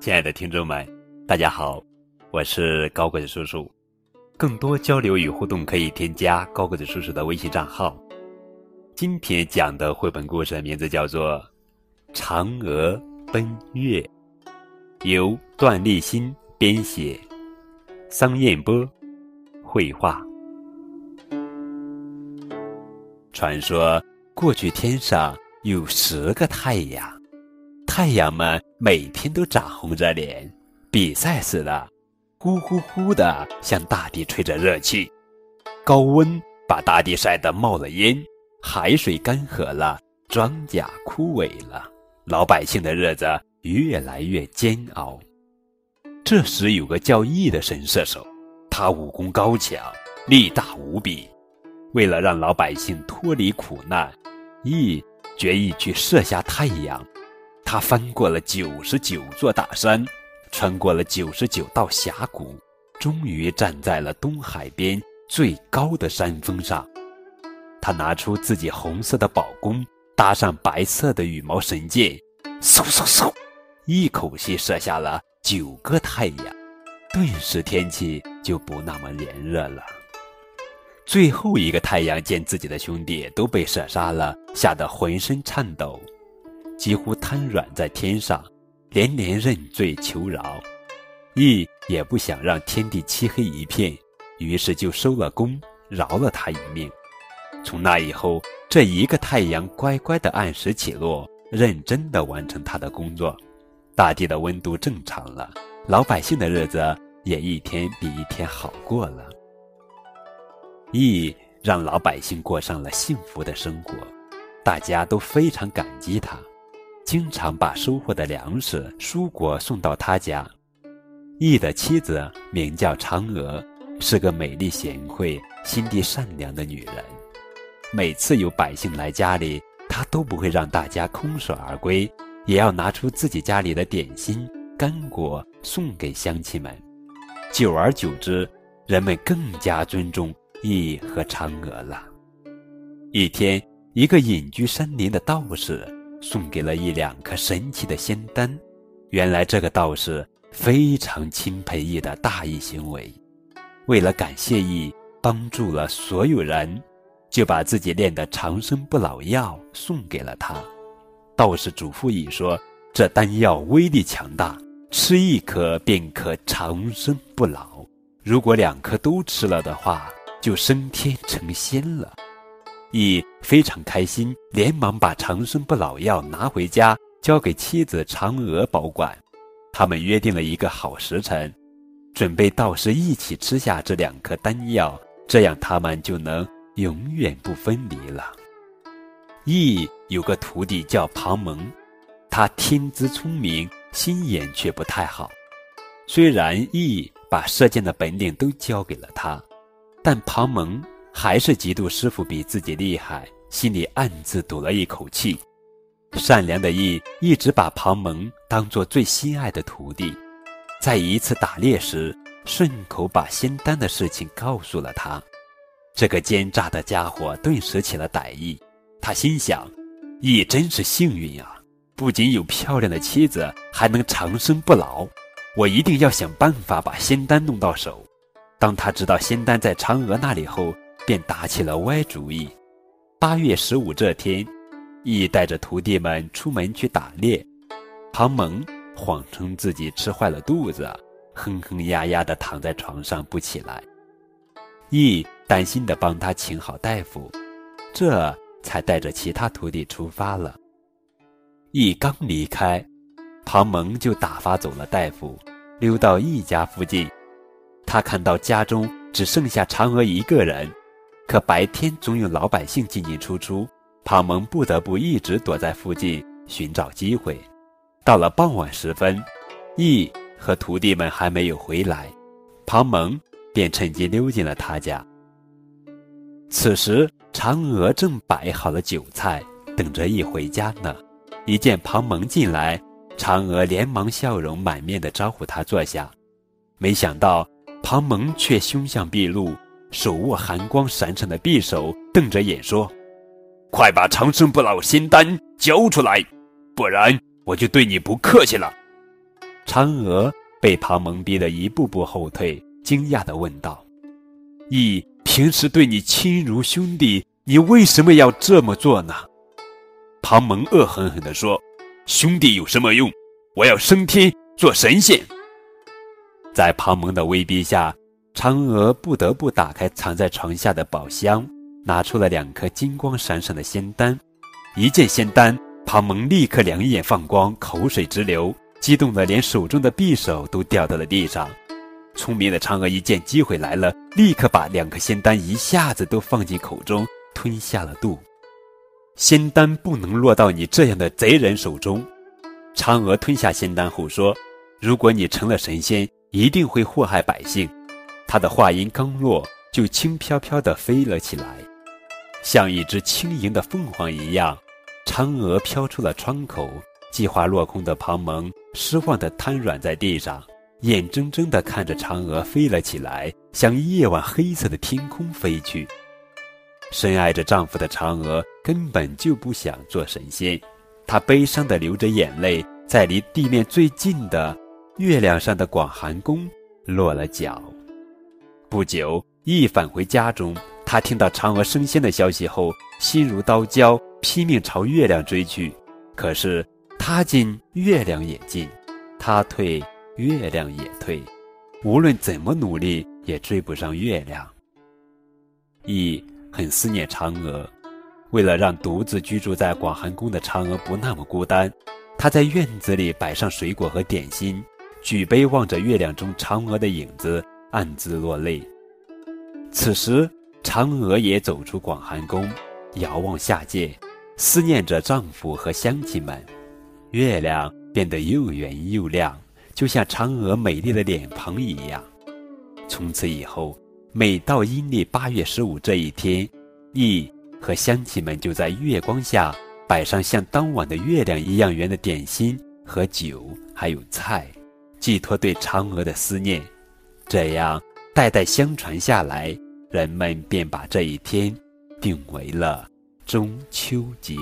亲爱的听众们，大家好，我是高个子叔叔。更多交流与互动可以添加高个子叔叔的微信账号。今天讲的绘本故事名字叫做《嫦娥奔月》，由段立新编写，桑燕波绘画。传说过去天上有十个太阳。太阳们每天都涨红着脸，比赛似的，呼呼呼的向大地吹着热气。高温把大地晒得冒了烟，海水干涸了，庄稼枯萎了，老百姓的日子越来越煎熬。这时有个叫羿的神射手，他武功高强，力大无比。为了让老百姓脱离苦难，羿决意去射下太阳。他翻过了九十九座大山，穿过了九十九道峡谷，终于站在了东海边最高的山峰上。他拿出自己红色的宝弓，搭上白色的羽毛神箭，嗖嗖嗖，一口气射下了九个太阳，顿时天气就不那么炎热了。最后一个太阳见自己的兄弟都被射杀了，吓得浑身颤抖。几乎瘫软在天上，连连认罪求饶。羿也不想让天地漆黑一片，于是就收了弓，饶了他一命。从那以后，这一个太阳乖乖地按时起落，认真地完成他的工作，大地的温度正常了，老百姓的日子也一天比一天好过了。羿让老百姓过上了幸福的生活，大家都非常感激他。经常把收获的粮食、蔬果送到他家。羿的妻子名叫嫦娥，是个美丽贤惠、心地善良的女人。每次有百姓来家里，她都不会让大家空手而归，也要拿出自己家里的点心、干果送给乡亲们。久而久之，人们更加尊重羿和嫦娥了。一天，一个隐居山林的道士。送给了一两颗神奇的仙丹。原来这个道士非常钦佩羿的大义行为，为了感谢羿帮助了所有人，就把自己炼的长生不老药送给了他。道士嘱咐羿说：“这丹药威力强大，吃一颗便可长生不老。如果两颗都吃了的话，就升天成仙了。”羿非常开心，连忙把长生不老药拿回家，交给妻子嫦娥保管。他们约定了一个好时辰，准备到时一起吃下这两颗丹药，这样他们就能永远不分离了。羿有个徒弟叫庞蒙，他天资聪明，心眼却不太好。虽然羿把射箭的本领都教给了他，但庞蒙。还是嫉妒师傅比自己厉害，心里暗自赌了一口气。善良的羿一直把庞蒙当做最心爱的徒弟，在一次打猎时，顺口把仙丹的事情告诉了他。这个奸诈的家伙顿时起了歹意，他心想：羿真是幸运啊，不仅有漂亮的妻子，还能长生不老。我一定要想办法把仙丹弄到手。当他知道仙丹在嫦娥那里后，便打起了歪主意。八月十五这天，羿带着徒弟们出门去打猎。庞蒙谎称自己吃坏了肚子，哼哼呀呀地躺在床上不起来。羿担心地帮他请好大夫，这才带着其他徒弟出发了。羿刚离开，庞蒙就打发走了大夫，溜到羿家附近。他看到家中只剩下嫦娥一个人。可白天总有老百姓进进出出，庞蒙不得不一直躲在附近寻找机会。到了傍晚时分，羿和徒弟们还没有回来，庞蒙便趁机溜进了他家。此时，嫦娥正摆好了酒菜，等着羿回家呢。一见庞蒙进来，嫦娥连忙笑容满面地招呼他坐下。没想到，庞蒙却凶相毕露。手握寒光闪闪的匕首，瞪着眼说：“快把长生不老仙丹交出来，不然我就对你不客气了。”嫦娥被庞蒙逼得一步步后退，惊讶地问道：“羿平时对你亲如兄弟，你为什么要这么做呢？”庞蒙恶狠狠地说：“兄弟有什么用？我要升天做神仙。”在庞蒙的威逼下，嫦娥不得不打开藏在床下的宝箱，拿出了两颗金光闪闪的仙丹。一见仙丹，庞蒙立刻两眼放光，口水直流，激动得连手中的匕首都掉到了地上。聪明的嫦娥一见机会来了，立刻把两颗仙丹一下子都放进口中，吞下了肚。仙丹不能落到你这样的贼人手中。嫦娥吞下仙丹后说：“如果你成了神仙。”一定会祸害百姓。他的话音刚落，就轻飘飘地飞了起来，像一只轻盈的凤凰一样。嫦娥飘出了窗口，计划落空的庞蒙失望地瘫软在地上，眼睁睁地看着嫦娥飞了起来，向夜晚黑色的天空飞去。深爱着丈夫的嫦娥根本就不想做神仙，她悲伤地流着眼泪，在离地面最近的。月亮上的广寒宫落了脚。不久，羿返回家中，他听到嫦娥升仙的消息后，心如刀绞，拼命朝月亮追去。可是，他进月亮也进，他退月亮也退，无论怎么努力，也追不上月亮。羿很思念嫦娥，为了让独自居住在广寒宫的嫦娥不那么孤单，他在院子里摆上水果和点心。举杯望着月亮中嫦娥的影子，暗自落泪。此时，嫦娥也走出广寒宫，遥望下界，思念着丈夫和乡亲们。月亮变得又圆又亮，就像嫦娥美丽的脸庞一样。从此以后，每到阴历八月十五这一天，羿和乡亲们就在月光下摆上像当晚的月亮一样圆的点心和酒，还有菜。寄托对嫦娥的思念，这样代代相传下来，人们便把这一天定为了中秋节。